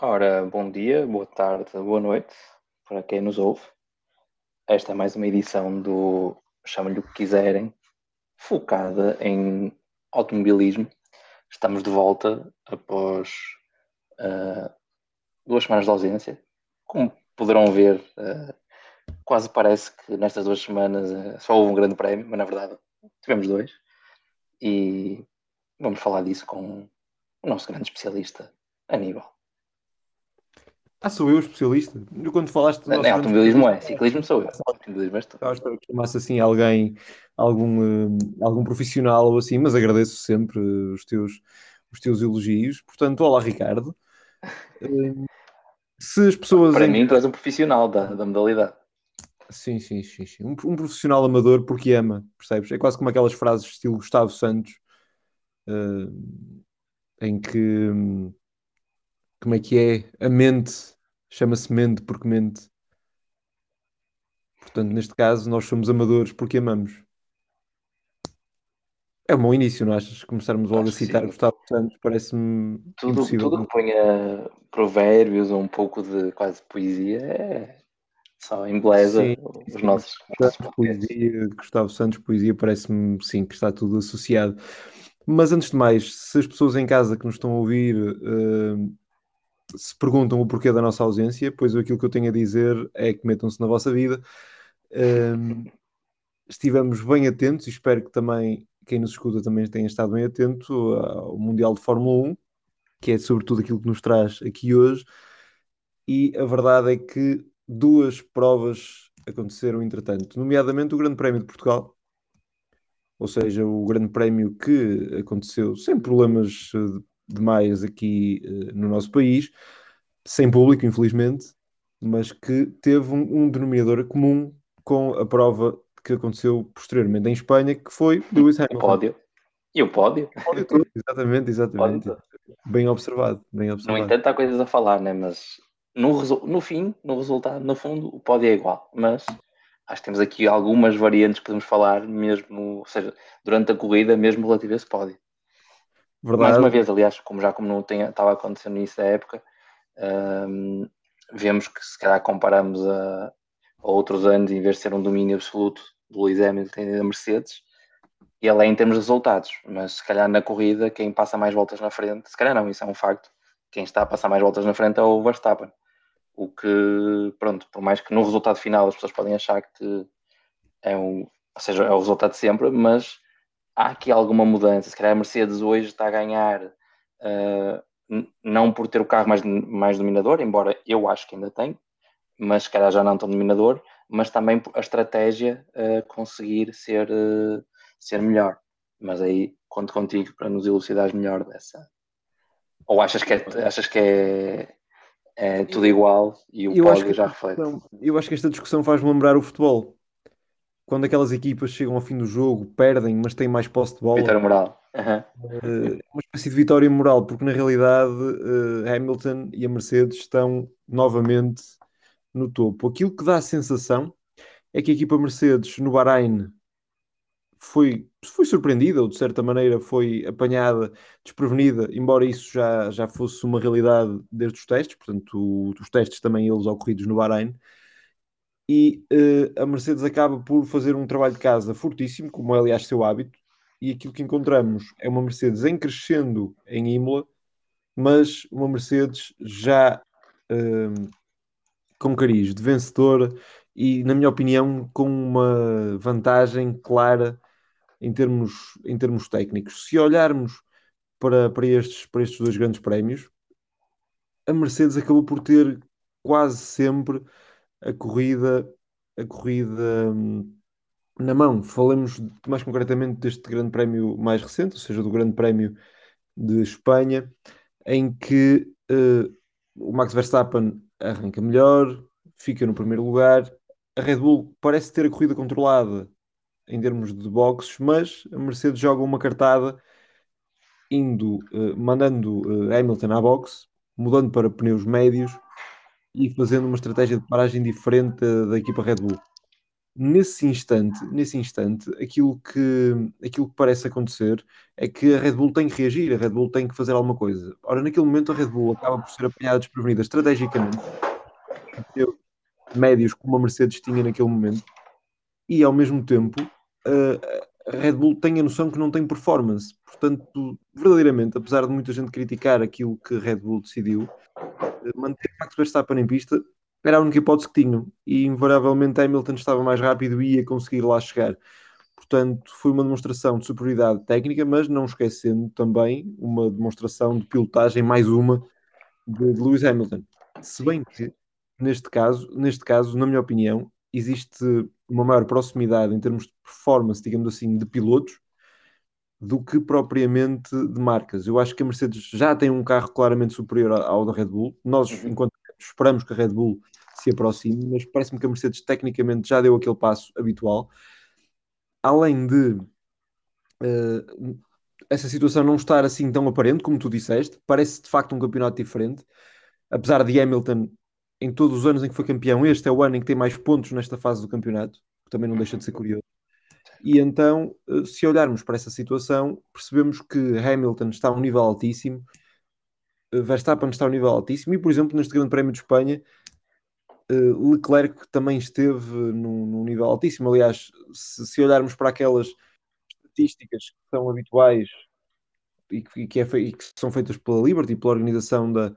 Ora, bom dia, boa tarde, boa noite para quem nos ouve. Esta é mais uma edição do Chamem-lhe o que quiserem, focada em automobilismo. Estamos de volta após uh, duas semanas de ausência. Como poderão ver, uh, quase parece que nestas duas semanas uh, só houve um grande prémio, mas na verdade tivemos dois. E vamos falar disso com o nosso grande especialista, Aníbal. Ah, sou eu o especialista? Quando falaste do é, automobilismo é, ciclismo sou eu. Automobilismo és tu. Eu que chamasse assim alguém, algum, uh, algum profissional ou assim, mas agradeço sempre os teus, os teus elogios. Portanto, olá Ricardo. Uh, se as pessoas. Para mim, tu és um profissional da, da modalidade. Sim, sim, sim. sim. Um, um, profissional amador porque ama, percebes? É quase como aquelas frases estilo Gustavo Santos, uh, em que. Como é que é? A mente chama-se mente porque mente. Portanto, neste caso, nós somos amadores porque amamos. É um bom início, não achas? Começarmos logo Acho a citar Gustavo Santos parece-me tudo, impossível. Tudo que ponha provérbios ou um pouco de quase poesia é só embeleza sim, os nossos. Gustavo, poesia, Gustavo Santos, poesia, parece-me sim que está tudo associado. Mas antes de mais, se as pessoas em casa que nos estão a ouvir uh, se perguntam o porquê da nossa ausência, pois aquilo que eu tenho a dizer é que metam-se na vossa vida. Um, estivemos bem atentos e espero que também quem nos escuta também tenha estado bem atento ao Mundial de Fórmula 1, que é sobretudo aquilo que nos traz aqui hoje. E a verdade é que duas provas aconteceram entretanto, nomeadamente o Grande Prémio de Portugal, ou seja, o Grande Prémio que aconteceu sem problemas eh, demais aqui uh, no nosso país, sem público, infelizmente, mas que teve um, um, denominador comum com a prova que aconteceu posteriormente em Espanha, que foi Lewis Hamilton. O pódio. E o pódio. O pódio todo. Exatamente, exatamente. Pódio. Bem observado, bem observado. No entanto, há coisas a falar, né? mas no, no fim, no resultado, no fundo, o pódio é igual. Mas acho que temos aqui algumas variantes que podemos falar, mesmo, ou seja, durante a corrida, mesmo relativo a esse pódio. Verdade. Mais uma vez, aliás, como já como não tem, estava acontecendo nisso da época, um, vemos que se calhar comparamos a, a, outros anos, em vez de ser um domínio absoluto do Lewis Hamilton e da Mercedes, ele é em termos de resultados, mas se calhar na corrida, quem passa mais voltas na frente, se calhar não, isso é um facto, quem está a passar mais voltas na frente é o Verstappen. O que, pronto, por mais que no resultado final as pessoas podem achar que é um, ou seja, é o resultado de sempre, mas há aqui alguma mudança. Se calhar a Mercedes hoje está a ganhar, uh, não por ter o carro mais, mais dominador, embora eu acho que ainda tem, mas se calhar já não tão dominador, mas também a estratégia uh, conseguir ser, uh, ser melhor. Mas aí conto contigo para nos elucidares melhor dessa. Ou achas que é, achas que é, é tudo igual e o pódio já reflete? Eu acho que esta discussão faz-me lembrar o futebol quando aquelas equipas chegam ao fim do jogo, perdem, mas têm mais posse de bola. Vitória moral. Uhum. uma espécie de vitória moral, porque na realidade uh, Hamilton e a Mercedes estão novamente no topo. Aquilo que dá a sensação é que a equipa Mercedes no Bahrein foi, foi surpreendida, ou de certa maneira foi apanhada, desprevenida, embora isso já, já fosse uma realidade desde os testes, portanto, os testes também eles ocorridos no Bahrein e uh, a Mercedes acaba por fazer um trabalho de casa fortíssimo, como é aliás seu hábito, e aquilo que encontramos é uma Mercedes em crescendo em Imola, mas uma Mercedes já uh, com cariz de vencedora e, na minha opinião, com uma vantagem clara em termos, em termos técnicos. Se olharmos para, para, estes, para estes dois grandes prémios, a Mercedes acabou por ter quase sempre a corrida, a corrida hum, na mão. Falemos mais concretamente deste grande prémio mais recente, ou seja, do grande prémio de Espanha, em que uh, o Max Verstappen arranca melhor, fica no primeiro lugar. A Red Bull parece ter a corrida controlada em termos de boxes, mas a Mercedes joga uma cartada indo, uh, mandando uh, Hamilton à boxe, mudando para pneus médios e fazendo uma estratégia de paragem diferente da, equipa Red Bull. nesse instante, nesse instante, aquilo que, aquilo que parece acontecer é que a Red Bull tem que reagir, a Red Bull tem que fazer alguma coisa. Ora, naquele momento a Red Bull acaba por ser apanhada desprevenida estrategicamente, médios como a Mercedes tinha naquele momento, e ao mesmo tempo a Red Bull tem a noção que não tem performance. Portanto, verdadeiramente, apesar de muita gente criticar aquilo que a Red Bull decidiu, manter Max Verstappen em pista era a única hipótese que tinham e invariavelmente Hamilton estava mais rápido e ia conseguir lá chegar. Portanto, foi uma demonstração de superioridade técnica, mas não esquecendo também uma demonstração de pilotagem, mais uma, de, Lewis Hamilton. Se bem que, neste caso, neste caso, na minha opinião, existe uma maior proximidade em termos de performance, digamos assim, de pilotos, do que propriamente de marcas. Eu acho que a Mercedes já tem um carro claramente superior ao da Red Bull. Nós, uhum. enquanto esperamos que a Red Bull se aproxime, mas parece-me que a Mercedes tecnicamente já deu aquele passo habitual. Além de uh, essa situação não estar assim tão aparente, como tu disseste, parece de facto um campeonato diferente. Apesar de Hamilton, em todos os anos em que foi campeão, este é o ano em que tem mais pontos nesta fase do campeonato, que também não deixa de ser curioso. E então, eh, se olharmos para essa situação, percebemos que Hamilton está a um nível altíssimo, eh, Verstappen está a um nível altíssimo, e por exemplo, neste Grande Prémio de Espanha, eh, Leclerc também esteve num, num nível altíssimo. Aliás, se, se, olharmos para aquelas estatísticas que são habituais e que, e que, é, e que são feitas pela Liberty, pela organização da,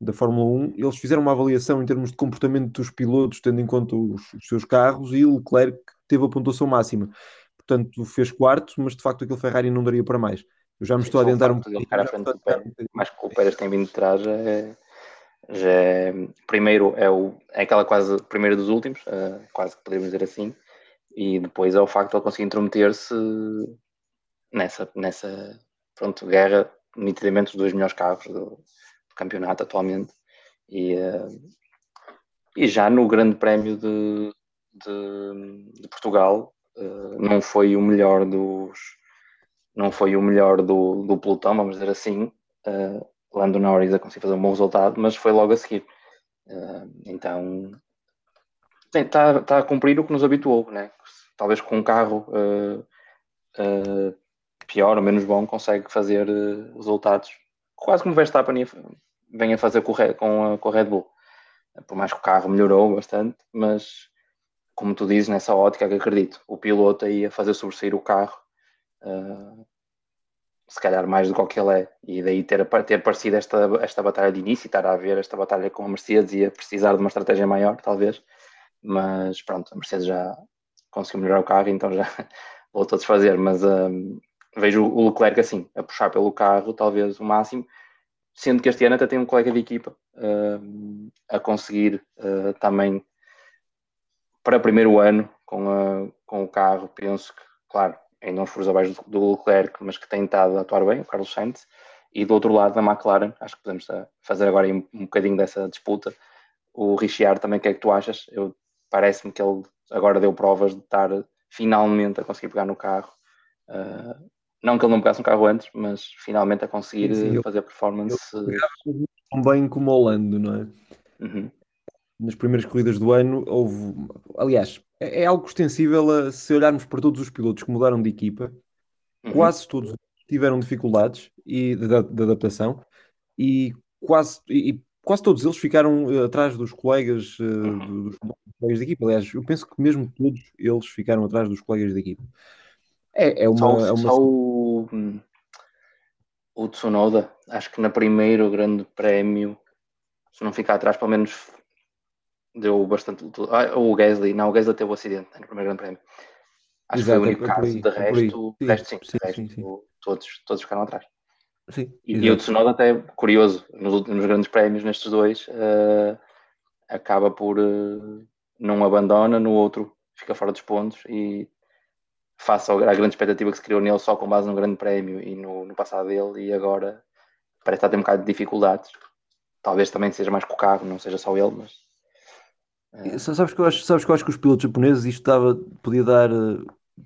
da Fórmula 1, eles fizeram uma avaliação em termos de comportamento dos pilotos, tendo em conta os, os seus carros, e Leclerc teve a pontuação máxima. Portanto, fez quarto, mas de facto aquele Ferrari não daria para mais. Eu já me estou a adiantar um pouquinho. mais que o Pérez tem vindo de trás, já é, já é, primeiro é, o, é aquela quase primeiro dos últimos, uh, quase que podemos dizer assim, e depois é o facto de ele conseguir intrometer-se nessa, nessa pronto, guerra, nitidamente os dois melhores carros do, do campeonato atualmente. E, uh, e já no Grande Prémio de, de, de Portugal, uh, não foi o melhor dos não foi o melhor do, do pelotão, vamos dizer assim. Uh, Lando Norris a conseguir fazer um bom resultado, mas foi logo a seguir. Uh, então está tá a cumprir o que nos habituou, né? Talvez com um carro pior ou menos bom consegue fazer resultados quase como o Verstappen vem a fazer com, a, com a Red Bull. Por mais que o carro melhorou bastante, mas como tu dizes, nessa ótica que acredito, o piloto aí a fazer sobressair o carro uh, se calhar mais do que ele é, e daí ter, ter aparecido esta, esta batalha de início estar a ver esta batalha com a Mercedes e a precisar de uma estratégia maior, talvez, mas pronto, a Mercedes já conseguiu melhorar o carro, então já voltou a desfazer, mas um, vejo o Leclerc assim, a puxar pelo carro, talvez o máximo, sendo que este ano até tem um colega de equipa uh, a conseguir uh, também para primeiro ano com, a, com o carro, penso que, claro, ainda uns furos abaixo do Leclerc, mas que tem estado a atuar bem, o Carlos Sainz, e do outro lado da McLaren, acho que podemos eh, fazer agora um, um bocadinho dessa disputa. O Richard também, o que é que tu achas? Eu Parece-me que ele agora deu provas de estar finalmente a conseguir pegar no carro. Uh, não que ele não pegasse um carro antes, mas finalmente a conseguir sim, fazer performance. Tão bem como o Lando, não é? Uhum. Nas primeiras corridas do ano houve. Aliás, é, é algo extensível a, se olharmos para todos os pilotos que mudaram de equipa, uhum. quase todos tiveram dificuldades e, de, de adaptação e quase, e, quase todos eles ficaram uh, atrás dos colegas, uh, dos, colegas de equipa. Aliás, eu penso que mesmo todos eles ficaram atrás dos colegas de equipa. É, é uma. Só, é uma... Só o, o Tsunoda, acho que na primeiro grande prémio, se não ficar atrás, pelo menos deu bastante. Ah, o Gasly, não, o Gasly teve o um acidente no primeiro Grande Prémio. Acho Exato, que foi o único é caso. de resto, sim, resto, sim, sim, resto sim, sim. Todos, todos ficaram atrás. Sim, e, e, o Tsunoda até curioso, nos últimos grandes prémios, nestes dois, uh, acaba por uh, não abandona, no outro fica fora dos pontos e face à grande expectativa que se criou nele só com base no grande prémio e no, no passado dele e agora parece estar a ter um bocado de dificuldades. Talvez também seja mais com o carro, não seja só ele, mas é. Sabes que, eu acho, sabes que eu acho que os pilotos japoneses isto dava, podia dar,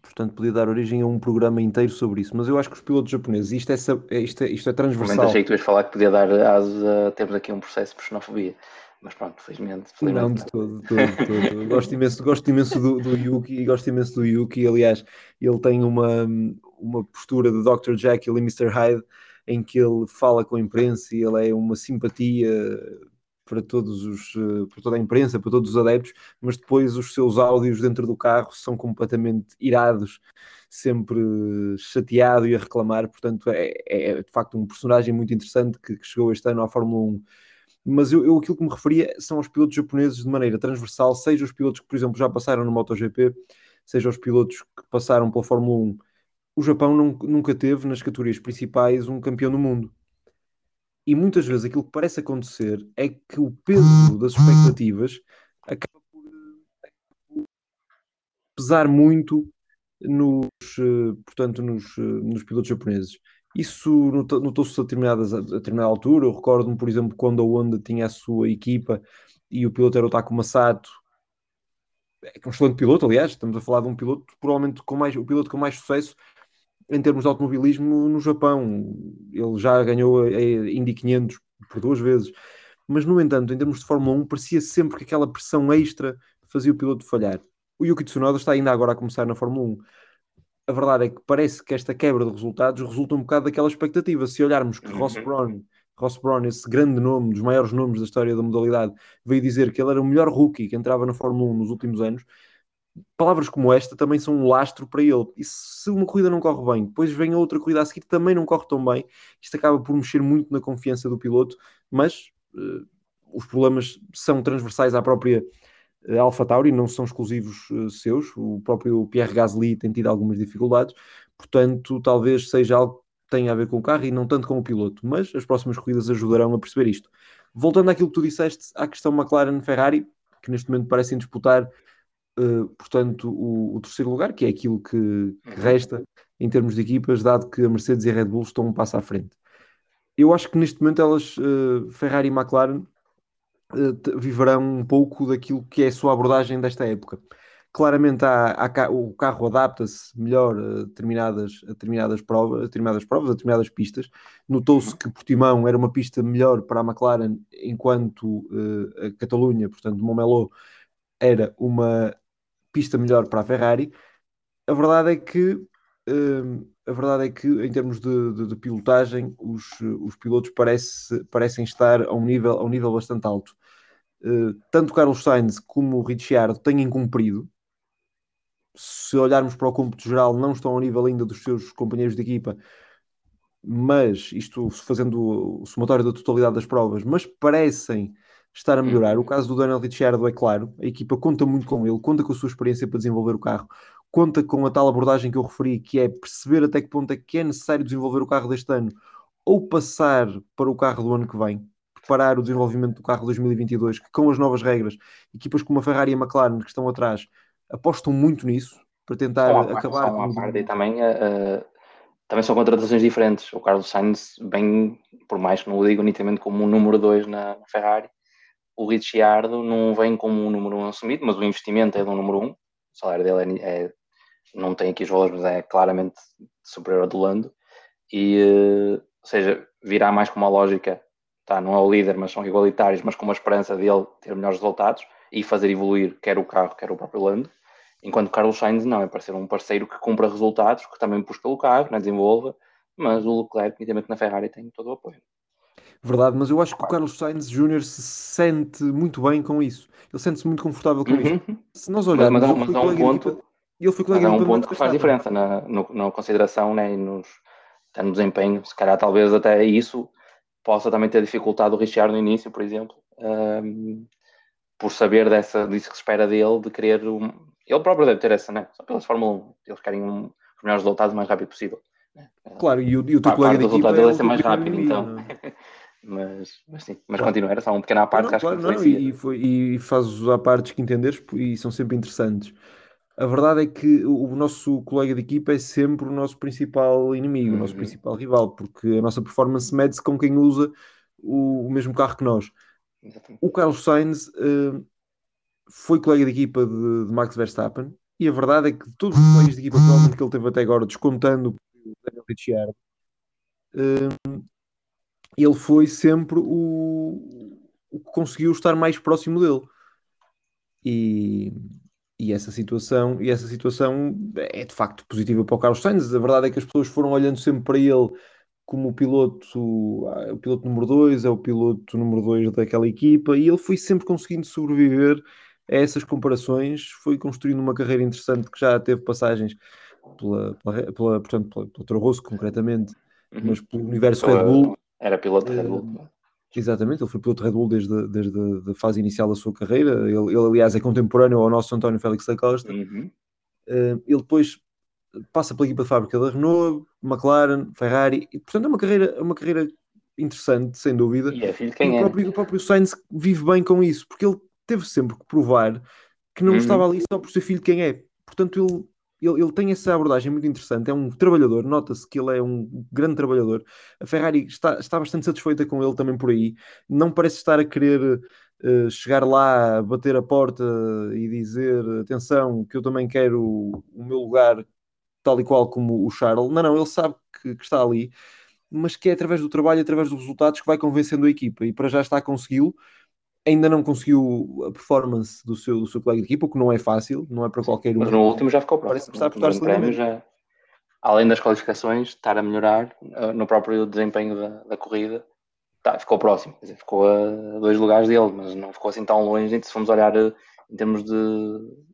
portanto, podia dar origem a um programa inteiro sobre isso, mas eu acho que os pilotos japoneses, isto é, é isto é, isto é transversal. Achei que tu ias falar que podia dar asas a termos aqui um processo por xenofobia. mas pronto, felizmente. felizmente não, de todo, de todo, de todo. gosto imenso, gosto imenso do, do Yuki, gosto imenso do Yuki. Aliás, ele tem uma, uma postura de Dr. Jekyll e Mr. Hyde em que ele fala com a imprensa e ele é uma simpatia para todos os para toda a imprensa, para todos os adeptos, mas depois os seus áudios dentro do carro são completamente irados, sempre chateado e a reclamar, portanto é, é de facto um personagem muito interessante que, que chegou este ano à Fórmula 1 mas eu, eu, aquilo que me referia são os pilotos japoneses de maneira transversal, seja os pilotos que, por exemplo, já passaram no MotoGP, seja os pilotos que passaram pela Fórmula 1. O Japão não, nunca teve nas categorias principais um campeão do mundo. E muitas vezes aquilo que parece acontecer é que o peso das expectativas acaba por pesar muito nos, eh, portanto, nos, eh, nos pilotos japoneses. Isso notou-se a, a determinada altura. Eu recordo-me, por exemplo, quando a Honda tinha a sua equipa e o piloto era o Takuma Sato, é, é um excelente piloto, aliás, estamos a falar de um piloto provavelmente com mais, o piloto com mais sucesso em termos de automobilismo no Japão. Ele já ganhou a Indy 500 por duas vezes. Mas, no entanto, em termos de Fórmula 1, parecia sempre que aquela pressão extra fazia o piloto falhar. O Yuki Tsunoda está ainda agora a começar na Fórmula 1 a verdade é que parece que esta quebra de resultados resulta um bocado daquela expectativa. Se olharmos que Ross uhum. Brown, Ross Brown, esse grande nome, dos maiores nomes da história da modalidade, veio dizer que ele era o melhor rookie que entrava na Fórmula 1 nos últimos anos, palavras como esta também são um lastro para ele. E se uma corrida não corre bem, depois vem outra corrida a seguir que também não corre tão bem, isto acaba por mexer muito na confiança do piloto, mas uh, os problemas são transversais à própria Alpha Tauri não são exclusivos uh, seus, o próprio Pierre Gasly tem tido algumas dificuldades, portanto, talvez seja algo que tenha a ver com o carro e não tanto com o piloto, mas as próximas corridas ajudarão a perceber isto. Voltando àquilo que tu disseste, à questão McLaren-Ferrari, que neste momento parecem disputar, uh, portanto, o, o, terceiro lugar, que é aquilo que, que, uhum. resta em termos de equipas, dado que a Mercedes e a Red Bull estão um passo à frente. Eu acho que neste momento elas, uh, Ferrari e McLaren, uh, viverão um pouco daquilo que é a sua abordagem desta época. Claramente há, há o carro adapta-se melhor a determinadas, a determinadas, provas, a determinadas provas, a determinadas pistas. Notou-se que Portimão era uma pista melhor para a McLaren, enquanto a Catalunha, portanto, Montmeló, era uma pista melhor para a Ferrari. A verdade é que uh, a verdade é que, em termos de, de, de pilotagem, os, os pilotos parece, parecem estar a um nível, a um nível bastante alto. Uh, tanto Carlos Sainz como o Ricciardo têm cumprido. Se olharmos para o cômputo geral, não estão ao nível ainda dos seus companheiros de equipa, mas isto fazendo o somatório da totalidade das provas, mas parecem estar a melhorar. O caso do Daniel Ricciardo é claro, a equipa conta muito com ele, conta com a sua experiência para desenvolver o carro conta com a tal abordagem que eu referi, que é perceber até que ponto é que é necessário desenvolver o carro deste ano ou passar para o carro do ano que vem, preparar o desenvolvimento do carro 2022, que com as novas regras, equipas como a Ferrari e a McLaren que estão atrás apostam muito nisso para tentar acabar só parte, e também, uh, também são contratações diferentes. O Carlos Sainz, bem, por mais que não o digo nitidamente como um número 2 na Ferrari, o Ricciardo não vem como um número 1 um assumido, mas o investimento é do número 1. Um. O salário dele é, é não tem aqui os valores, mas é claramente superior ao do Lando. E, eh, ou seja, virá mais com uma lógica, tá, não é o líder, mas são igualitários, mas com uma esperança dele ter melhores resultados e fazer evoluir quer o carro, quer o próprio Lando. Enquanto Carlos Sainz não, é para ser um parceiro que cumpra resultados, que também puxa pelo carro, né, desenvolva, mas o Leclerc, evidentemente, na Ferrari tem todo o apoio. Verdade, mas eu acho que o Carlos Sainz Júnior se sente muito bem com isso. Ele sente-se muito confortável com uhum. isso. Se nós olharmos, mas, mas, mas há um ponto, e ele foi colega Mas é um ponto que faz diferença na, no, na consideração né, e nos, no desempenho. Se calhar, talvez até isso possa também ter dificultado o Richard no início, por exemplo, um, por saber dessa, disso que se espera dele, de querer. Um, ele próprio deve ter essa, né? Só pelas Fórmula 1, eles querem um, os melhores resultados o mais rápido possível. Né? Claro, e o, e o teu colega de equipa. É ser mais rápido, então. mas, mas sim, mas claro. continua, era só um pequeno à parte não, que acho claro, que não, e, foi, e fazes a partes que entenderes e são sempre interessantes a verdade é que o nosso colega de equipa é sempre o nosso principal inimigo, uhum. o nosso uhum. principal rival, porque a nossa performance mede-se com quem usa o, o, mesmo carro que nós. O Carlos Sainz uh, foi colega de equipa de, de, Max Verstappen e a verdade é que de todos os colegas de equipa que ele teve até agora, descontando o Daniel Ricciardo, uh, ele foi sempre o, conseguiu estar mais próximo dele. E, e essa situação e essa situação é de facto positiva para o Carlos Sainz. A verdade é que as pessoas foram olhando sempre para ele como o piloto, ah, o piloto número 2, é o piloto número 2 daquela equipa, e ele foi sempre conseguindo sobreviver a essas comparações, foi construindo uma carreira interessante que já teve passagens pela, pela, pela portanto, pela, pela Toro Rosso concretamente, uhum. mas pelo universo Red Bull. Era piloto Red Bull. Uh, exatamente, ele foi piloto Red Bull desde, desde a fase inicial da sua carreira. Ele, ele aliás, é contemporâneo ao nosso António Félix da Costa. Uhum. Uh, ele depois passa pela equipa de fábrica da Renault, McLaren, Ferrari, e, portanto é uma carreira, é uma carreira interessante, sem dúvida. E é filho de quem e é? O próprio, o próprio Sainz vive bem com isso, porque ele teve sempre que provar que não uhum. estava ali só por ser filho de quem é. Portanto, ele, ele, ele tem essa abordagem muito interessante. É um trabalhador, nota-se que ele é um grande trabalhador. A Ferrari está, está bastante satisfeita com ele também por aí. Não parece estar a querer uh, chegar lá, bater a porta e dizer: atenção, que eu também quero o meu lugar tal e qual como o Charles. Não, não, ele sabe que, que está ali, mas que é através do trabalho, através dos resultados que vai convencendo a equipa e para já está a consegui-lo. Ainda não conseguiu a performance do seu, do seu colega de equipa, o que não é fácil, não é para qualquer um. Mas no último já ficou próximo. Parece que está prémio já, além das qualificações, estar a melhorar uh, no próprio desempenho da, da corrida, tá, ficou próximo. Dizer, ficou a dois lugares dele, mas não ficou assim tão longe. Se formos olhar uh, em termos de,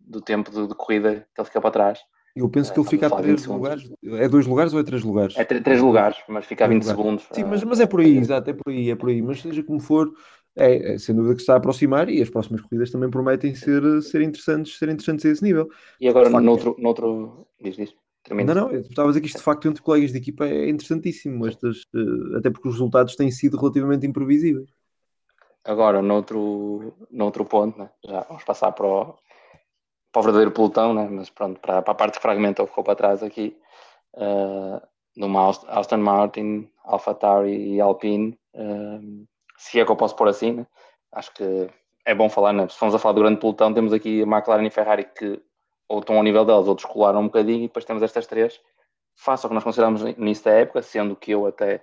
do tempo de, de corrida que ele fica para trás, eu penso que ele fica a três lugares. É dois lugares ou é três lugares? É três lugares, mas fica a 20 segundos. Sim, mas, mas é por aí, exato, é por aí, é por aí. Mas seja como for, é, é, sem dúvida que se está a aproximar e as próximas corridas também prometem ser, ser interessantes, ser interessantes a esse nível. E agora, facto, noutro, noutro. Diz, diz. Termina. Não, não, estava a dizer que isto de facto entre colegas de equipa é interessantíssimo, estas, eh, até porque os resultados têm sido relativamente imprevisíveis. Agora, noutro, noutro ponto, né? já vamos passar para o, para o verdadeiro pelotão, né? mas pronto, para, para a parte que fragmentou ficou para trás aqui, uh, numa Aston Martin, AlphaTauri e Alpine, uh, se é que eu posso pôr assim, né? acho que é bom falar, né? se formos a falar do grande pelotão, temos aqui a McLaren e Ferrari que ou estão ao nível delas ou descolaram um bocadinho e depois temos estas três, faça o que nós consideramos nisso da época, sendo que eu até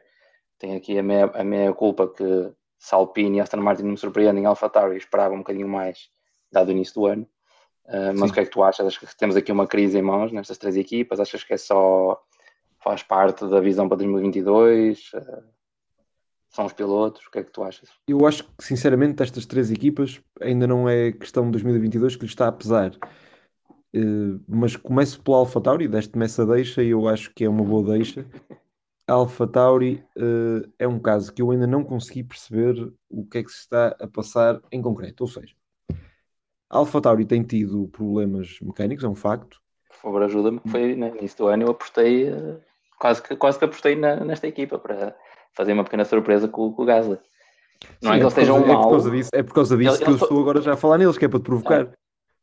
tenho aqui a minha, a minha culpa que se Alpine e Aston Martin não me surpreendem, AlphaTauri esperava um bocadinho mais dado o início do ano. Uh, mas Sim. o que é que tu achas? Achas que temos aqui uma crise em mãos nestas três equipas? Achas que é só faz parte da visão para 2022? Uh, são os pilotos? O que é que tu achas? Eu acho que, sinceramente, destas três equipas ainda não é questão de 2022 que lhe está a pesar. Uh, mas começo pela AlphaTauri, deste-me essa deixa e eu acho que é uma boa deixa. A AlphaTauri uh, é um caso que eu ainda não consegui perceber o que é que se está a passar em concreto. Ou seja, a AlphaTauri tem tido problemas mecânicos, é um facto. Por favor, ajuda-me, foi no início do ano eu apostei, eh, quase que, quase que apostei na, nesta equipa para fazer uma pequena surpresa com, com o Gasly. Não Sim, é que é eles estejam mal. É por causa disso, é por causa disso que eu estou agora já a falar neles, que é para te provocar.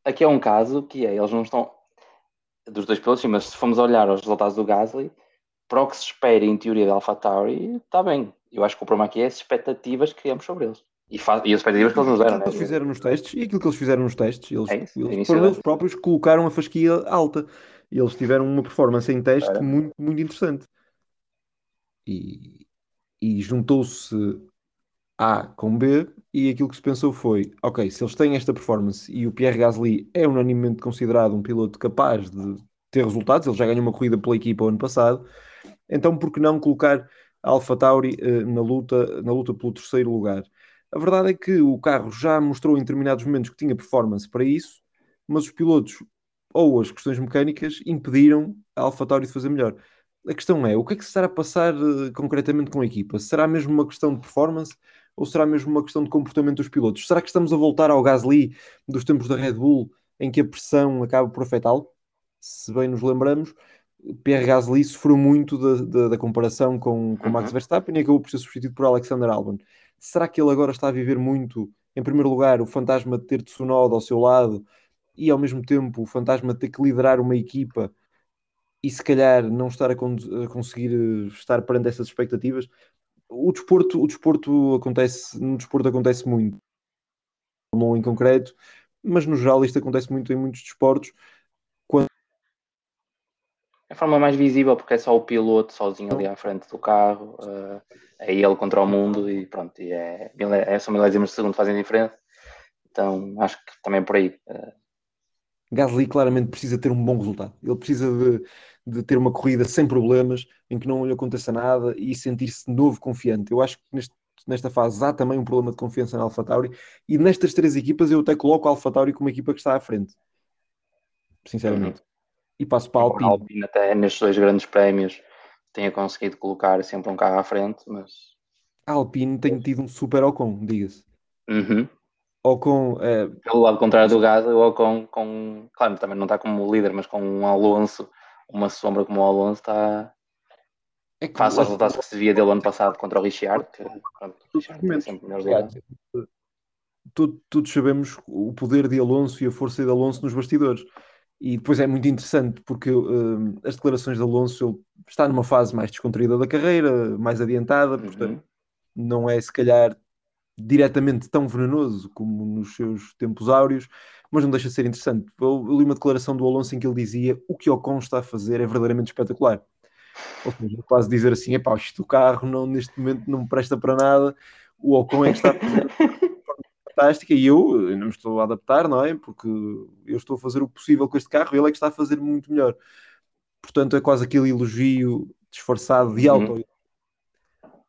Aqui é um caso que é, eles não estão dos dois pilotos, mas se formos olhar os resultados do Gasly, para o que se espera em teoria da AlphaTauri, está bem. Eu acho que o problema aqui é as expectativas que criamos sobre eles. E, faz, e as expectativas que eles nos deram. Que eles fizeram nos testes e aquilo que eles fizeram nos testes, eles, é isso, eles foram eles próprios que colocaram a fasquia alta e eles tiveram uma performance em teste é. muito, muito interessante. E, e juntou-se A com B e aquilo que se pensou foi: ok, se eles têm esta performance e o Pierre Gasly é unanimemente considerado um piloto capaz de ter resultados, ele já ganhou uma corrida pela equipa o ano passado, então por que não colocar a AlphaTauri uh, na, luta, na luta pelo terceiro lugar? A verdade é que o carro já mostrou em determinados momentos que tinha performance para isso, mas os pilotos ou as questões mecânicas impediram a AlphaTauri de fazer melhor. A questão é, o que é que se estará a passar uh, concretamente com a equipa? Será mesmo uma questão de performance ou será mesmo uma questão de comportamento dos pilotos? Será que estamos a voltar ao Gasly dos tempos da Red Bull em que a pressão acaba por afetá-lo? Se bem nos lembramos, Pierre Gasly sofreu muito da, da, da comparação com, com uhum. Max Verstappen e acabou por ser substituído por Alexander Albon será que ele agora está a viver muito, em primeiro lugar, o fantasma de ter Tsunoda ao seu lado e ao mesmo tempo o fantasma de ter que liderar uma equipa e se calhar não estar a, a conseguir eh, estar perante essas expectativas? O desporto, o desporto acontece, no desporto acontece muito, não em concreto, mas no geral isto acontece muito em muitos desportos. Quando a forma mais visível, porque é só o piloto sozinho ali à frente do carro, uh, é ele contra o mundo e pronto, e é, é só milésimos de segundo fazem diferença. Então acho que também por aí. Uh... Gasly claramente precisa ter um bom resultado. Ele precisa de, de ter uma corrida sem problemas, em que não lhe aconteça nada e sentir-se de novo confiante. Eu acho que neste, nesta fase há também um problema de confiança na AlphaTauri e nestas três equipas eu até coloco a AlphaTauri como uma equipa que está à frente. Sinceramente. Uhum. E passo para a Alpine. A Alpine até nestes dois grandes prémios tenha conseguido colocar sempre um carro à frente, mas... A Alpine tem tido um super Ocon, diga-se. Uhum. Ocon... É... Pelo lado contrário do Gás, o Ocon com... Claro, também não está como líder, mas com um Alonso uma sombra como o Alonso está. É que Face aos resultados que se via dele ano passado contra o Richard, que pronto, o Richard é sempre melhores Todos sabemos o poder de Alonso e a força de Alonso nos bastidores. E depois é muito interessante porque uh, as declarações de Alonso ele está numa fase mais descontraída da carreira, mais adiantada, uhum. portanto, não é se calhar diretamente tão venenoso como nos seus tempos áureos, mas não deixa de ser interessante. Eu, eu li uma declaração do Alonso em que ele dizia o que o Ocon está a fazer é verdadeiramente espetacular. Ou seja, quase dizer assim, epá, isto do carro não, neste momento não me presta para nada, o Ocon é que está a fazer fantástica e eu, eu não me estou a adaptar, não é? Porque eu estou a fazer o possível com este carro e ele é que está a fazer muito melhor. Portanto, é quase aquele elogio disfarçado de. Uhum.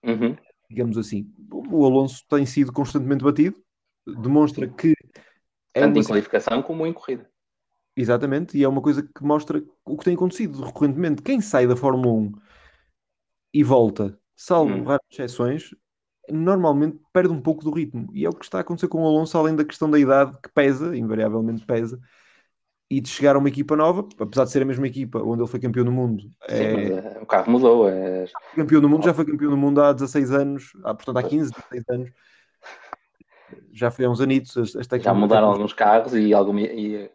Uhum. Digamos assim. O Alonso tem sido constantemente batido, demonstra que é Tanto em qualificação como em corrida. Exatamente, e é uma coisa que mostra o que tem acontecido recorrentemente. Quem sai da Fórmula 1 e volta, salvo hum. raras exceções, normalmente perde um pouco do ritmo. E é o que está a acontecer com o Alonso, além da questão da idade, que pesa, invariavelmente pesa, e de chegar a uma equipa nova, apesar de ser a mesma equipa onde ele foi campeão do mundo. Sim, é... é o carro mudou. É... Campeão do mundo, já foi campeão do mundo há 16 anos, há, portanto há 15, 16 anos já foi há uns anitos. Esta já mudaram alguns carros e, algum, e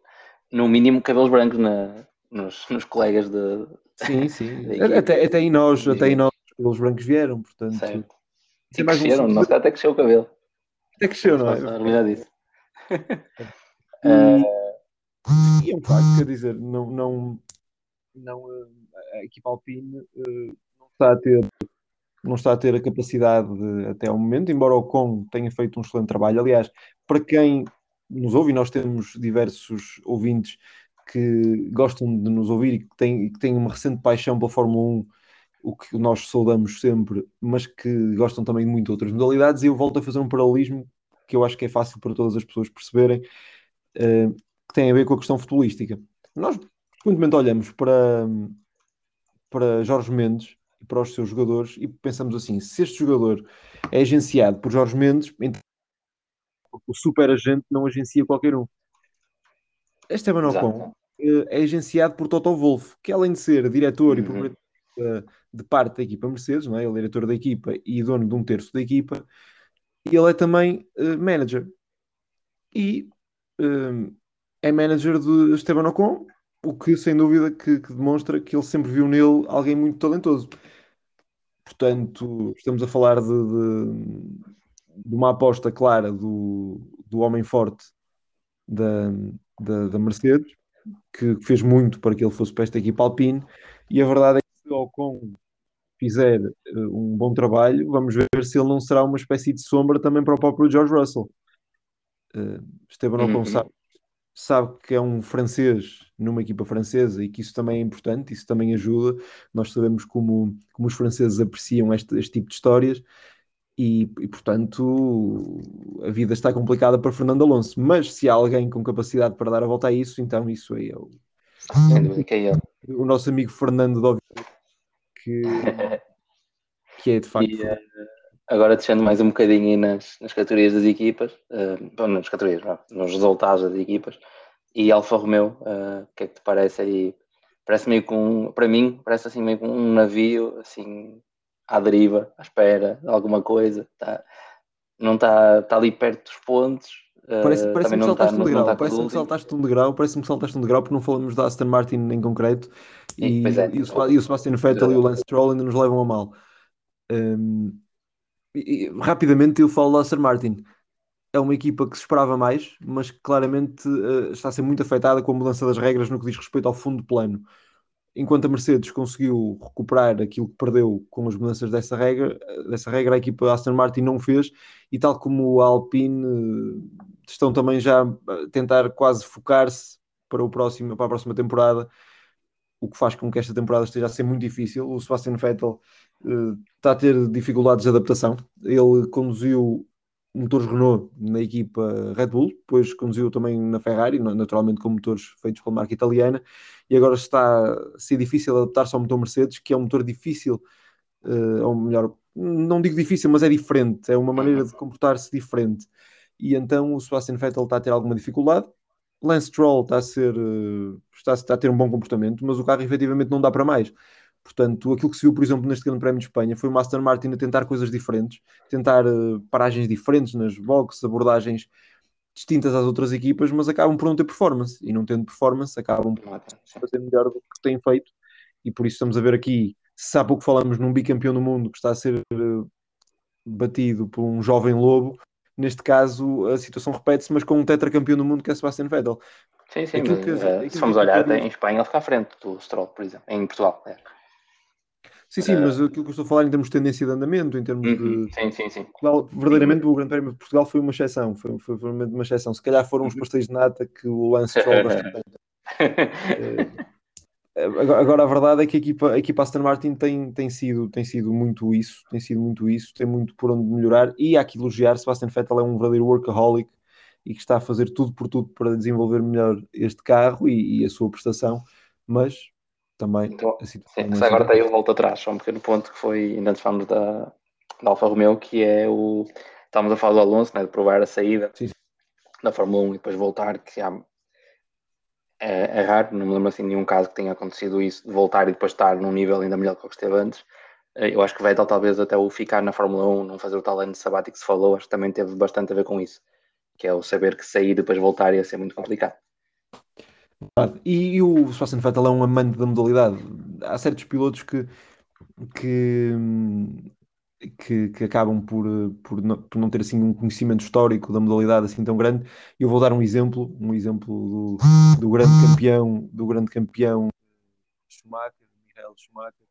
no mínimo cabelos brancos na, nos, nos colegas de. Sim, sim. até, até em nós, até em nós cabelos brancos vieram, portanto. Certo. E mais cresceram, um... até cresceu o cabelo. Até cresceu, não é? Não, já disse. E é um facto, quer dizer, não, não, não, a equipa Alpine uh, não está a ter não está a ter a capacidade de, até ao momento, embora o Con tenha feito um excelente trabalho. Aliás, para quem nos ouve, nós temos diversos ouvintes que gostam de nos ouvir e que têm, que têm uma recente paixão pela Fórmula 1, o que nós saudamos sempre, mas que gostam também de muito outras modalidades, e eu volto a fazer um paralelismo que eu acho que é fácil para todas as pessoas perceberem, uh, que tem a ver com a questão futebolística. Nós frequentemente olhamos para, para Jorge Mendes para os seus jogadores e pensamos assim: se este jogador é agenciado por Jorge Mendes, então o super agente não agencia qualquer um. Esteban Ocon eh, é agenciado por Toto Wolff, que além de ser diretor uhum. e proprietário de parte da equipa Mercedes, não é? ele é diretor da equipa e dono de um terço da equipa, ele é também uh, manager. E uh, é manager de Esteban Ocon, o que sem dúvida que, que, demonstra que ele sempre viu nele alguém muito talentoso. Portanto, estamos a falar de, de, de uma aposta clara do, do homem forte da, da, da, Mercedes, que fez muito para que ele fosse para esta equipa Alpine, e a verdade é que se o Ocon fizer uh, um bom trabalho, vamos ver se ele não será uma espécie de sombra também para o próprio George Russell. Uh, Esteban Ocon uhum. sabe, sabe que é um francês numa equipa francesa e que isso também é importante, isso também ajuda. Nós sabemos como, como os franceses apreciam este, este tipo de histórias e, e, portanto, a vida está complicada para Fernando Alonso. Mas se há alguém com capacidade para dar a volta a isso, então isso aí é o, é o nosso amigo Fernando Dovi, que, que é de facto. E, uh, agora descendo mais um bocadinho nas, nas categorias das equipas, uh, bom, nas categorias, não, nos resultados das equipas, e Alfa Romeo, uh, o que é que te parece aí? Parece meio com, para mim, parece assim meio com um navio assim à deriva, à espera de alguma coisa, tá, não está tá ali perto dos pontos. Uh, parece, parece-me que saltaste tá, um degrau, tá parece-me que saltaste um degrau, parece-me que saltaste um degrau porque não falamos da Aston Martin em concreto e, e, é, e, o, e o Sebastian Vettel e o Lance Stroll ainda nos levam a mal. Um, e, rapidamente eu falo da Aston Martin. É uma equipa que se esperava mais, mas que claramente uh, está a ser muito afetada com a mudança das regras no que diz respeito ao fundo plano. enquanto a Mercedes conseguiu recuperar aquilo que perdeu com as mudanças dessa regra, dessa regra a equipa Aston Martin não fez, e tal como a Alpine eh, estão também já a tentar quase focar-se para, o próximo, para a próxima temporada, o que faz com que esta temporada esteja a ser muito difícil. O Sebastian Vettel uh, está a ter dificuldades de adaptação. Ele conduziu motores Renault na equipa Red Bull, depois conduziu também na Ferrari, naturalmente com motores feitos pela marca italiana, e agora está a ser difícil adaptar-se ao motor Mercedes, que é um motor difícil, uh, ou melhor, não digo difícil, mas é diferente, é uma maneira de comportar-se diferente. E então o Sebastian Vettel está a ter alguma dificuldade. Lance Stroll está a, ser, eh, está a ter um bom comportamento, mas o carro efetivamente não dá para mais. Portanto, aquilo que se viu, por exemplo, neste Grande Prémio de Espanha foi o Aston Martin a tentar coisas diferentes, tentar uh, paragens diferentes nas boxes, abordagens distintas às outras equipas, mas acabam por não ter performance. E não tendo performance, acabam por fazer melhor do que têm feito. E por isso estamos a ver aqui, se há pouco falamos num bicampeão do mundo que está a ser uh, batido por um jovem lobo, neste caso a situação repete-se, mas com um tetracampeão do mundo que é Sebastian Vettel. Sim, sim, mas, que, uh, se formos olhar, em Espanha ele fica à frente do Stroll, por exemplo, em Portugal. É. Sim, sim, mas aquilo que eu estou a falar em termos de tendência de andamento, em termos uhum. de. Sim, sim, sim. Portugal, verdadeiramente o Grande Prémio de Portugal foi uma exceção, foi, foi, foi uma exceção. Se calhar foram os uhum. pastéis de nata que o Lance Stroll gosta agora, agora, a verdade é que a equipa, a equipa Aston Martin tem, tem, sido, tem sido muito isso, tem sido muito isso, tem muito por onde melhorar e há que elogiar. Sebastian Vettel é um verdadeiro workaholic e que está a fazer tudo por tudo para desenvolver melhor este carro e, e a sua prestação, mas também então, a situação. Sim, agora tem o volta atrás, só um pequeno ponto que foi, ainda antes falamos da, da Alfa Romeo, que é o. Estávamos a falar do Alonso, né, de provar a saída sim. da Fórmula 1 e depois voltar, que há, é, é, raro, não me lembro assim de nenhum caso que tenha acontecido isso, de voltar e depois estar num nível ainda melhor que o que esteve antes. Eh, eu acho que Vettel talvez até o ficar na Fórmula 1, não fazer o tal ano de sabático que se falou, acho que também teve bastante a ver com isso, que é o saber que sair e depois voltar ia ser muito complicado. E, e o Sebastian Vettel é um amante da modalidade. Há certos pilotos que, que, que, que acabam por, por, não, por não ter assim um conhecimento histórico da modalidade assim tão grande. Eu vou dar um exemplo, um exemplo do, do grande campeão, do grande campeão Schumacher, Michael Schumacher,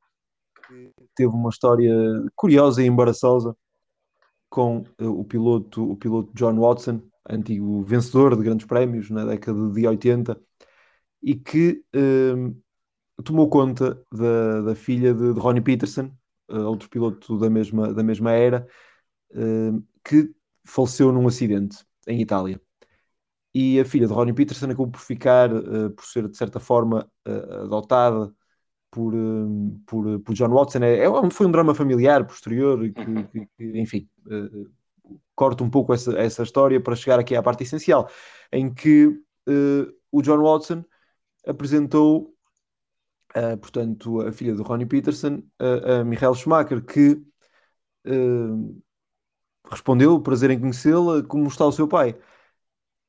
que teve uma história curiosa e embaraçosa com uh, o piloto, o piloto John Watson, antigo vencedor de grandes prémios na década de 80 e que uh, tomou conta da, da filha de, de Ronnie Peterson, uh, outro piloto da mesma, da mesma era, uh, que faleceu num acidente em Itália. E a filha de Ronnie Peterson acabou por ficar, eh, por ser de certa forma adotada por, por, por John Watson. É, é, foi um drama familiar posterior, que, uhum. que, que enfim, corta um pouco essa, essa história para chegar aqui à parte essencial, em que o John Watson apresentou, uh, portanto, a filha de Ronnie Peterson, a, a Michael Schumacher, que uh, respondeu, prazer em conhecê-la, como está o seu pai?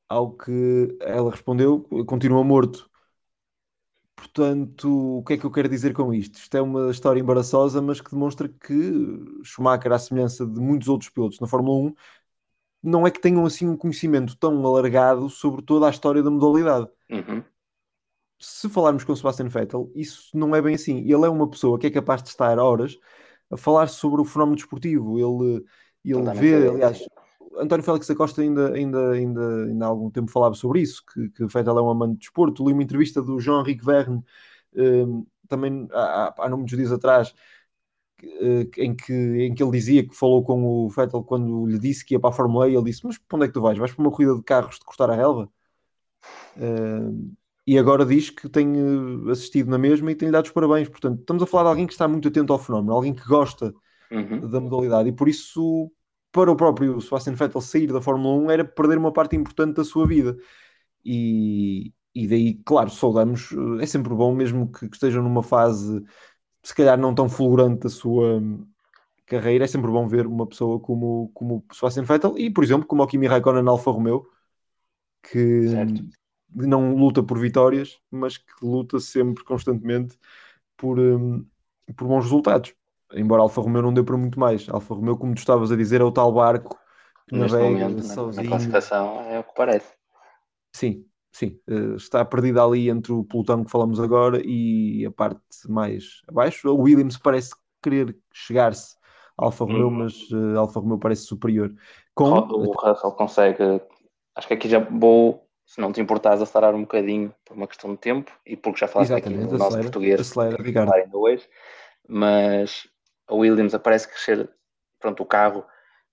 Ao que ela respondeu, continua morto. Portanto, o que é que eu quero dizer com isto? Isto é uma história embaraçosa, mas que demonstra que Schumacher, à semelhança de muitos outros pilotos na Fórmula 1, não é que tenham assim um conhecimento tão alargado sobre toda a história da modalidade. Uhum se falarmos com o Sebastian Vettel, isso não é bem assim. Ele é uma pessoa que é capaz de estar horas a falar sobre o fenómeno desportivo. Ele, ele vê, aliás, António Félix da Costa ainda, ainda, ainda, ainda há algum tempo falava sobre isso, que, que Vettel é um amante de desporto. Li uma entrevista do Jean-Henrique Verne, um, também há, há, há muitos dias atrás, eh, em que, em que ele dizia que falou com o Vettel quando lhe disse que ia para a Fórmula E, ele disse, mas para onde é que tu vais? Vais para uma corrida de carros de cortar a relva? Uh, e agora diz que tem eh, assistido na mesma e tem-lhe dado os parabéns. Portanto, estamos a falar de alguém que está muito atento ao fenómeno, alguém que gosta uhum. da modalidade e por isso, para o próprio Sebastian Vettel sair da Fórmula 1 era perder uma parte importante da sua vida. E, e daí, claro, saudamos, eh, é sempre bom, mesmo que, que esteja numa fase se calhar não tão fulgurante da sua carreira, é sempre bom ver uma pessoa como, como o Sebastian Vettel e, por exemplo, como o Kimi Raikkonen na Alfa Romeo, que, certo não luta por vitórias, mas que luta sempre constantemente por, um, por bons resultados. Embora a Alfa Romeo não dê para muito mais. A Alfa Romeo, como tu estavas a dizer, é o tal barco que Neste navega momento, sozinho. Na classificação é o que parece. Sim, sim, uh, está perdida ali entre o pelotão que falamos agora e a parte mais abaixo. O Williams parece querer chegar-se à Alfa Romeo, hum. mas uh, Alfa Romeo parece superior. Com... O Russell consegue, acho que aqui já vou, se não te importares, acelerar um bocadinho por uma questão de tempo e porque já falaste Exatamente, aqui no nosso português, acelera, Ricardo. ainda hoje, mas a Williams aparece crescer, pronto, o carro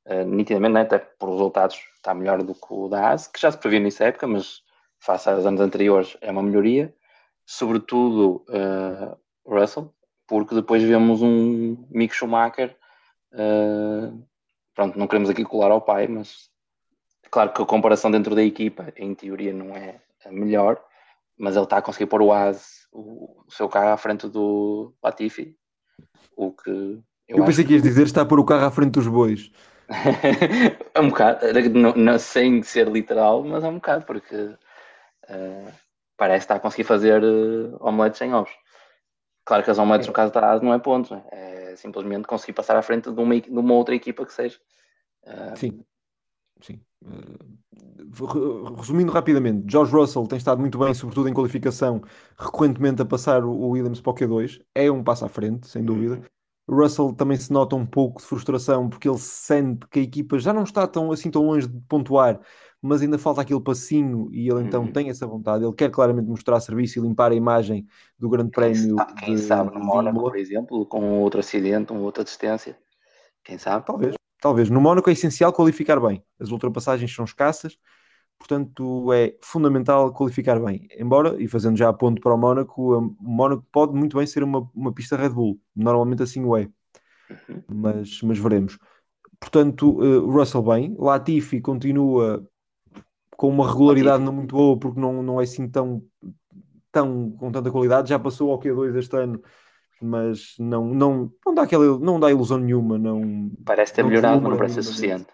uh, nitidamente, né, até por resultados está melhor do que o da AS, que já se previa nessa época, mas face aos anos anteriores é uma melhoria, sobretudo uh, Russell, porque depois vemos um Mick Schumacher, uh, pronto, não queremos aqui colar ao pai, mas claro que a comparação dentro da equipa, em teoria, não é a melhor, mas ele está a conseguir pôr o AS, o, o seu carro à frente do Latifi, o que eu, eu pensei que ias dizer está a pôr o carro à frente dos bois. é um bocado, não, não, sem ser literal, mas é um bocado, porque uh, parece estar a conseguir fazer uh, omeletes sem ovos. Claro que as omeletes, é. no caso da AS, não é ponto, é simplesmente conseguir passar à frente de uma, de uma outra equipa que seja. Uh... Sim, sim. Resumindo rapidamente, George Russell tem estado muito bem, sobretudo em qualificação, recorrentemente a passar o Williams para o Q2. É um passo à frente, sem dúvida. Uhum. Russell também se nota um pouco de frustração porque ele sente que a equipa já não está tão, assim tão longe de pontuar, mas ainda falta aquele passinho e ele então uhum. tem essa vontade. Ele quer claramente mostrar serviço e limpar a imagem do Grande Prémio. Quem, de, sabe no Mónaco, por exemplo, com outro acidente, uma outra distância. Quem sabe? Talvez. Talvez. No Mónaco é essencial qualificar bem. As ultrapassagens são escassas, portanto é fundamental qualificar bem. Embora, e fazendo já a ponto para o Mónaco, o Mónaco pode muito bem ser uma, uma pista Red Bull. Normalmente assim o é. Uhum. Mas, mas veremos. Portanto, uh, Russell bem. Latifi continua com uma regularidade não muito boa, porque não, não é assim tão, tão com tanta qualidade. Já passou ao Q2 este ano, mas não, não, não, dá, aquela, não dá ilusão nenhuma. Não, parece ter melhorado, mas não parece ser suficiente.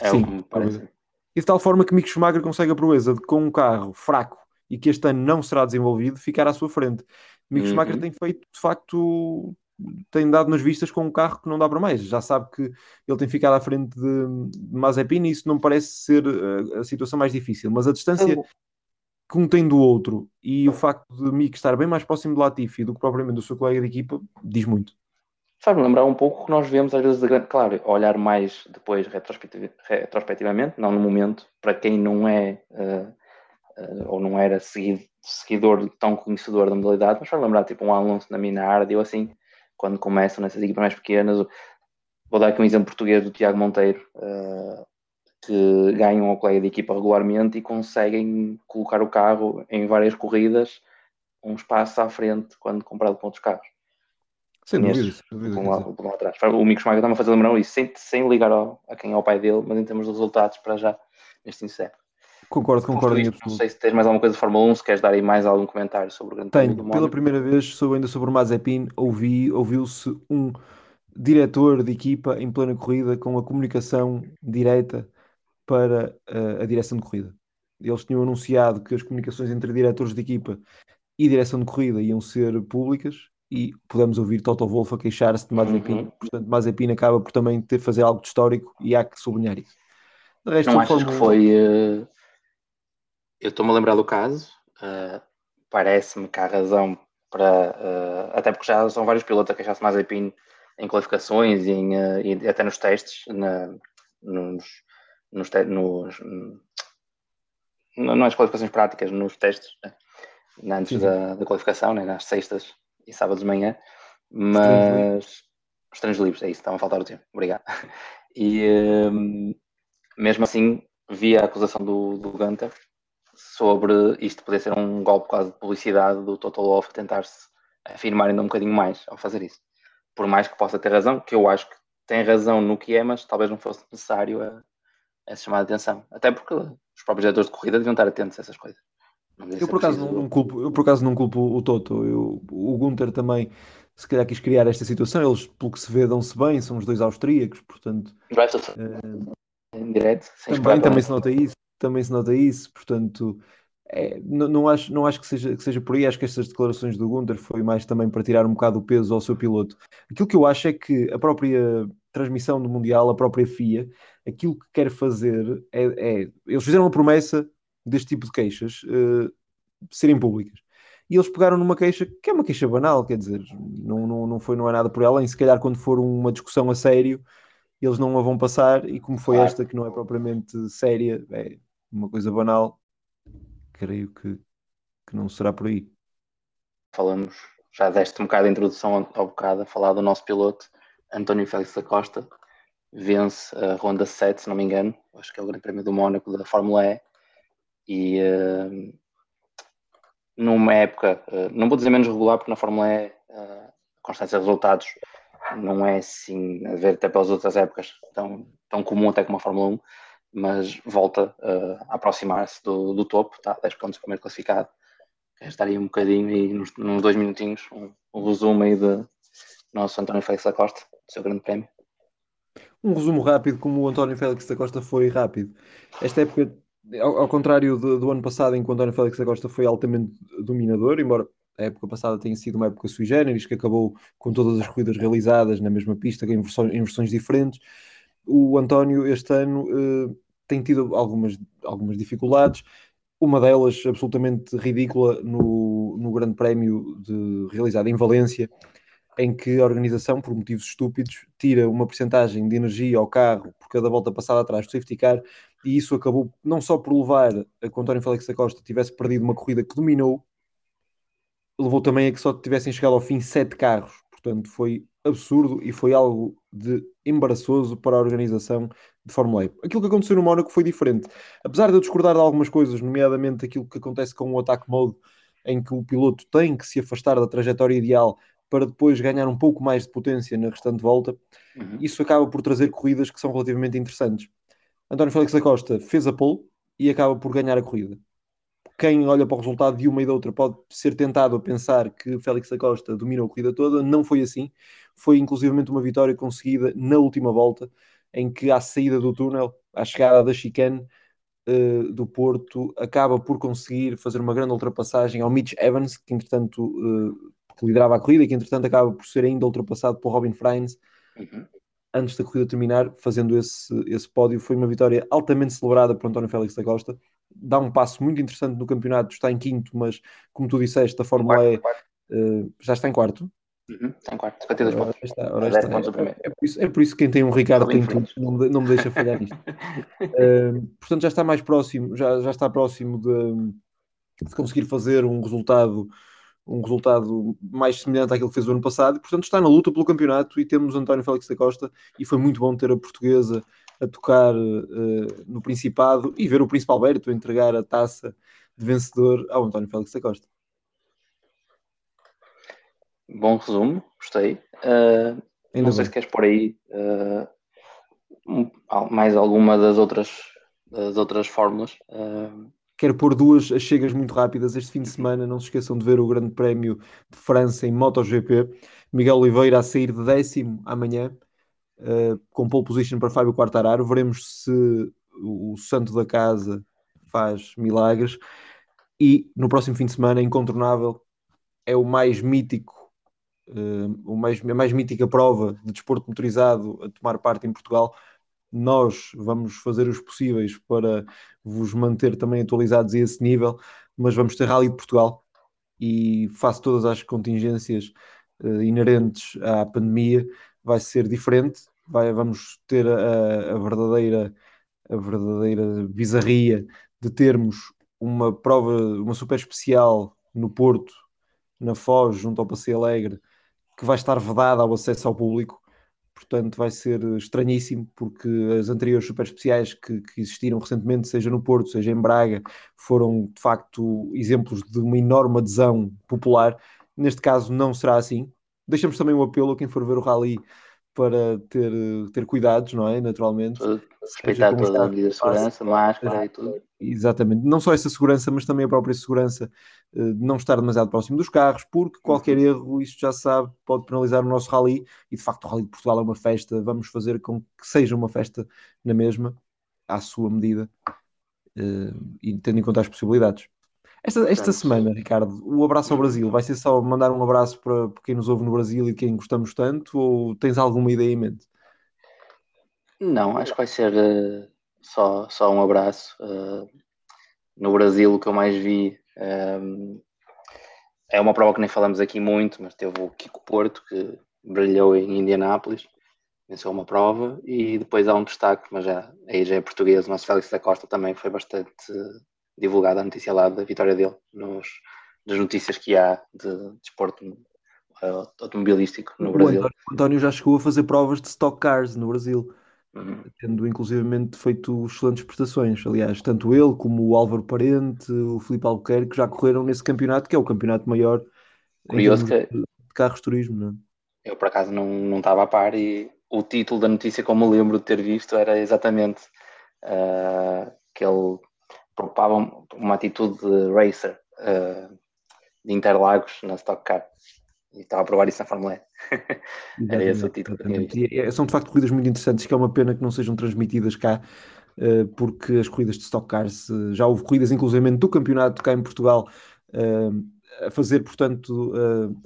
É Sim, o que me parece. E de tal forma que Mick Schumacher consegue a proeza de, com um carro fraco e que este ano não será desenvolvido, ficar à sua frente. Mick uhum. Schumacher tem feito, de facto, tem dado nas vistas com um carro que não dá para mais. Já sabe que ele tem ficado à frente de, de Mazepin e isso não parece ser a, a situação mais difícil. Mas a distância que um tem do outro e o facto de Mick estar bem mais próximo do Latifi do que propriamente do seu colega de equipa diz muito. Faz-me lembrar um pouco que nós vemos às vezes, claro, olhar mais depois retrospectivamente, não no momento, para quem não é uh, uh, ou não era seguidor tão conhecedor da modalidade, mas faz lembrar tipo um Alonso na Minardi ou assim, quando começam nessas equipas mais pequenas. Vou dar aqui um exemplo português do Tiago Monteiro, uh, que ganham ao colega de equipa regularmente e conseguem colocar o carro em várias corridas um espaço à frente quando comparado com outros carros. Sem dúvida. Um lado, um atrás. O Mico Schumacher está-me a fazer lembrar isso, sem, sem ligar ao, a quem é o pai dele, mas em termos de resultados, para já, neste inseto. Concordo, concordo. Não sei se tens mais alguma coisa de Fórmula 1, se queres dar aí mais algum comentário sobre o Grande Tenho, do pela primeira vez, sobre, ainda sobre o Mazepin, ouvi, ouviu-se um diretor de equipa em plena corrida com a comunicação direta para uh, a direção de corrida. Eles tinham anunciado que as comunicações entre diretores de equipa e direção de corrida iam ser públicas e podemos ouvir Toto Wolff a queixar-se de Mazepin. Uhum. Portanto, Mazepin acaba por também ter fazer algo de histórico e há que sublinhar isso. Resto, não achas que foi... Uh, eu estou-me a lembrar do caso. Uh, Parece-me que há razão para... Uh, até porque já são vários pilotos a queixar-se Mazepin em qualificações e, em, e até nos testes, na, nos, nos, nos, não as qualificações práticas, nos testes, né? antes da, da, qualificação, né? nas sextas e sábados de manhã, mas os treinos livres, é isso, estava a faltar o tempo, obrigado. E um, mesmo assim, vi a acusação do, do Gunter sobre isto poder ser um golpe quase de publicidade do Total Wolff tentar-se afirmar ainda um bocadinho mais ao fazer isso. Por mais que possa ter razão, que eu acho que tem razão no que é, mas talvez não fosse necessário a, a chamar a atenção. Até porque os próprios diretores de corrida deviam estar atentos a essas coisas. Eu por, acaso não, não, culpo, eu por acaso não culpo o Toto. Eu, o Gunter também, se calhar, quis criar esta situação. Eles, pelo que se vê, dão-se bem. São os dois austríacos, portanto. É, em direto, também, também se nota isso. Também se nota isso, portanto. É, não, não, acho, não acho que seja, que seja por aí. Acho que estas declarações do Gunter foi mais também para tirar um bocado o peso ao seu piloto. Aquilo que eu acho é que a própria transmissão do Mundial, a própria FIA, aquilo que quer fazer é, é eles fizeram uma promessa deste tipo de queixas uh, serem públicas. E eles pegaram numa queixa que é uma queixa banal, quer dizer, não, não, não foi não é nada por ela, e se calhar quando for uma discussão a sério, eles não a vão passar, e como foi esta que não é propriamente séria, é uma coisa banal, creio que, que não será por aí. Falamos, já deste um bocado de introdução ao bocado a falar do nosso piloto, António Félix da Costa, vence a Ronda 7, se não me engano, acho que é o Grande Prémio do Mónaco da Fórmula E, e uh, numa época, uh, não vou dizer menos regular, porque na Fórmula E uh, a constância de resultados não é assim, a ver até pelas outras épocas, tão, tão comum até como a Fórmula 1, mas volta a aproximar-se do, do, topo, está 10 pontos primeiro classificado. Estaria um bocadinho aí, nos, nos dois minutinhos, um, um resumo aí de nosso António Félix da Costa, do seu grande prémio. Um resumo rápido, como o António Félix da Costa foi rápido. Esta época, ao, ao contrário de, do ano passado, em que o António Félix da Costa foi altamente dominador, embora a época passada tenha sido uma época sui generis, que acabou com todas as corridas realizadas na mesma pista, em versões, em versões diferentes. O António, este ano, uh, tem tido algumas, algumas dificuldades. Uma delas absolutamente ridícula no, no Grande Prémio de, realizado em Valência, em que a organização, por motivos estúpidos, tira uma porcentagem de energia ao carro por cada volta passada atrás do safety car, e isso acabou não só por levar a que o António Félix da Costa tivesse perdido uma corrida que dominou, levou também a que só tivessem chegado ao fim sete carros. Portanto, foi absurdo e foi algo de embaraçoso para a organização de Fórmula E. Aquilo que aconteceu no Mónaco foi diferente. Apesar de eu discordar de algumas coisas, nomeadamente aquilo que acontece com o ataque mode, em que o piloto tem que se afastar da trajetória ideal para depois ganhar um pouco mais de potência na restante volta, uhum. isso acaba por trazer corridas que são relativamente interessantes. António Félix da Costa fez a pole e acaba por ganhar a corrida. Quem olha para o resultado de uma e da outra pode ser tentado a pensar que Félix da Costa dominou a corrida toda, não foi assim. Foi inclusivamente uma vitória conseguida na última volta, em que à saída do túnel, à chegada da chicane uh, do Porto, acaba por conseguir fazer uma grande ultrapassagem ao Mitch Evans, que entretanto uh, que liderava a corrida e que entretanto acaba por ser ainda ultrapassado por Robin Freins uhum. antes da corrida terminar, fazendo esse, esse pódio. Foi uma vitória altamente celebrada por António Félix da Costa. Dá um passo muito interessante no campeonato, está em quinto, mas como tu disseste, a Fórmula E uh, já está em quarto. Uhum, está em quarto, 52 pontos. Está. É, é, por isso, é por isso que quem tem um Ricardo tem tudo, não me, não me deixa falhar nisto. uh, portanto, já está mais próximo, já, já está próximo de, de conseguir fazer um resultado um resultado mais semelhante àquilo que fez o ano passado, e, portanto está na luta pelo campeonato e temos António Félix da Costa e foi muito bom ter a portuguesa a tocar uh, no Principado e ver o Príncipe Alberto entregar a taça de vencedor ao António Félix da Costa. Bom resumo, gostei. Uh, não bem. sei se queres por aí uh, mais alguma das outras, das outras fórmulas. Uh, quero pôr duas chegas muito rápidas este fim de semana. Não se esqueçam de ver o Grande Prémio de França em MotoGP. Miguel Oliveira a sair de décimo amanhã, uh, com pole position para Fábio Quartararo. Veremos se o, santo da casa faz milagres. E no próximo fim de semana, incontornável, é o mais mítico, uh, o mais, a mais mítica prova de desporto motorizado a tomar parte em Portugal nós vamos fazer os possíveis para vos manter também atualizados a esse nível, mas vamos ter Rally de Portugal e face todas as contingências uh, inerentes à pandemia, vai ser diferente. Vai, vamos ter a, a, verdadeira a verdadeira bizarria de termos uma prova, uma super especial no Porto, na Foz, junto ao Passeio Alegre, que vai estar vedada ao acesso ao público portanto vai ser estranhíssimo, porque as anteriores super especiais que, que, existiram recentemente, seja no Porto, seja em Braga, foram de facto exemplos de uma enorme adesão popular. Neste caso não será assim. Deixamos também o apelo a quem for ver o Rally para ter, ter cuidados, não é? Naturalmente. Respeitar toda a medida de segurança, máscara e tudo. Exatamente. Não só essa segurança, mas também a própria segurança eh, de não estar demasiado próximo dos carros, porque qualquer uhum. erro, isto já se sabe, pode penalizar o nosso rally. E de facto, o Rally de Portugal é uma festa. Vamos fazer com que seja uma festa na mesma, à sua medida, eh, e tendo em conta as possibilidades. Esta, esta semana, Ricardo, o abraço ao Brasil vai ser só mandar um abraço para, para quem nos ouve no Brasil e quem gostamos tanto, ou tens alguma ideia em mente? Não, acho que vai ser uh, só, só um abraço. Uh, no Brasil o que eu mais vi um, é uma prova que nem falamos aqui muito, mas teve o Kiko Porto que brilhou em Indianápolis, venceu uma prova e depois há um destaque, mas já, aí já é português, o nosso Félix da Costa também foi bastante divulgada a notícia lá da vitória dele nos, das notícias que há de desporto de uh, automobilístico no Brasil. O António, o António já chegou a fazer provas de stock cars no Brasil. Uhum. tendo inclusivamente feito excelentes prestações. Aliás, tanto ele como o Álvaro Parente, o Filipe Albuquerque já correram nesse campeonato, que é o campeonato maior Curioso que... de carros de turismo. Não é? Eu, por acaso, não, não estava a par e o título da notícia, como me lembro de ter visto, era exatamente uh, que ele preocupava uma atitude de racer uh, de Interlagos na Stock Car e estava a provar isso na Fórmula E. Era esse o título. E são de facto corridas muito interessantes, que é uma pena que não sejam transmitidas cá, uh, porque as corridas de Stock Cars, uh, já houve corridas inclusive do campeonato cá em Portugal, a fazer, portanto,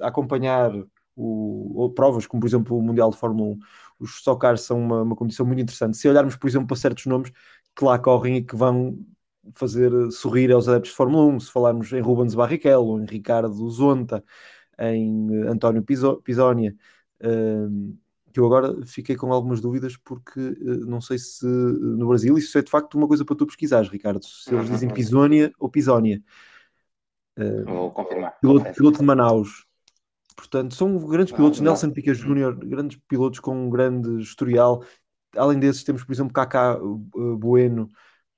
a acompanhar o, provas, como por exemplo o Mundial de Fórmula 1. Os Stock Cars são uma, uma condição muito interessante. Se olharmos, por exemplo, para certos nomes que lá correm e que vão fazer sorrir aos adeptos de Fórmula 1, se falarmos em Rubens Barrichello, em Ricardo Zonta, em eh, António Pisonia, ehm, que eu agora fiquei com algumas dúvidas porque eh, não sei se eh, no Brasil isso é de facto uma coisa para tu pesquisares, Ricardo, se eles dizem uhum. Pisonia ou Pisonia. Vou confirmar. Piloto, piloto de Manaus. Portanto, são grandes pilotos, Nelson Piquet Jr., grandes pilotos com um grande historial. Além desses, temos, por exemplo, Kaká Bueno,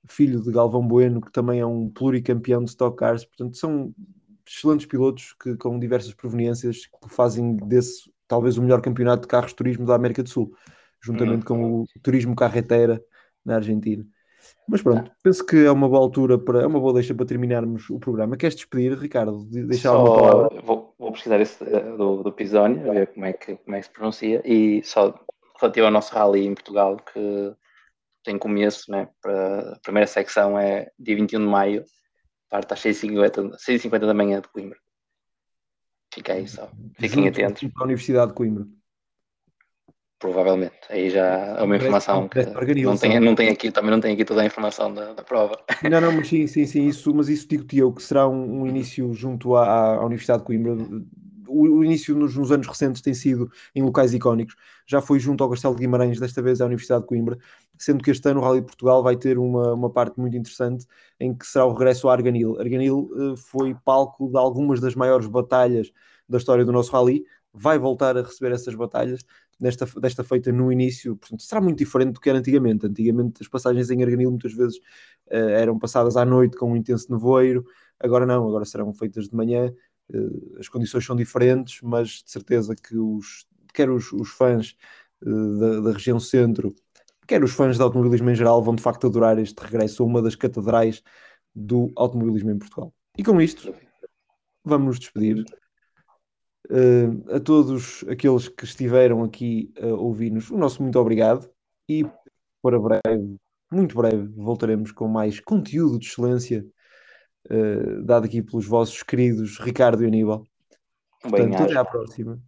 filho de Galvão Bueno, que também é um pluricampeão de Stock Cars. Portanto, são excelentes pilotos que, com diversas proveniências que fazem desse talvez o melhor campeonato de carros de turismo da América do Sul, juntamente com o turismo carreteira na Argentina. Mas pronto, penso que é uma boa altura para, é uma boa deixa para terminarmos o programa. Queres despedir, Ricardo? Deixar só, uma palavra? Vou, vou pesquisar esse eh, do, do Pisoni, ver como é, que, como é que se pronuncia, e só relativo ao nosso rally em Portugal, que tem começo, né, para a primeira secção é dia 21 de maio, parte às 6h50, 6h50 da manhã de Coimbra. Fica aí só. Fiquem Junto atentos. Para a Universidade de Coimbra. Provavelmente. Aí já é uma informação que não tem, não tem aqui, também não tem aqui toda a informação da, da prova. Não, não, mas sim, sim, sim, isso, mas isso digo-te eu, que será um, um início junto à, à, Universidade de Coimbra. O, início nos, nos, anos recentes tem sido em locais icónicos. Já foi junto ao Castelo de Guimarães, desta vez à Universidade de Coimbra, sendo que este ano o Rally de Portugal vai ter uma, uma parte muito interessante em que será o regresso ao Arganil. Arganil uh, foi palco de algumas das maiores batalhas da história do nosso Rally, vai voltar a receber essas batalhas desta, desta feita no início, portanto, será muito diferente do que era antigamente. Antigamente as passagens em Arganil muitas vezes uh, eram passadas à noite com um intenso nevoeiro, agora não, agora serão feitas de manhã, as condições são diferentes, mas de certeza que os, quer os, os fãs uh, da, da região centro, quer os fãs de automobilismo em geral, vão de facto adorar este regresso a uma das catedrais do automobilismo em Portugal. E com isto, vamos nos despedir. Uh, a todos aqueles que estiveram aqui a ouvir-nos, o nosso muito obrigado e para breve, muito breve, voltaremos com mais conteúdo de excelência uh, dado aqui pelos vossos queridos Ricardo e Aníbal. Um Portanto, até à próxima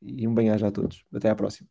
e um bem-aja a todos. Até à próxima.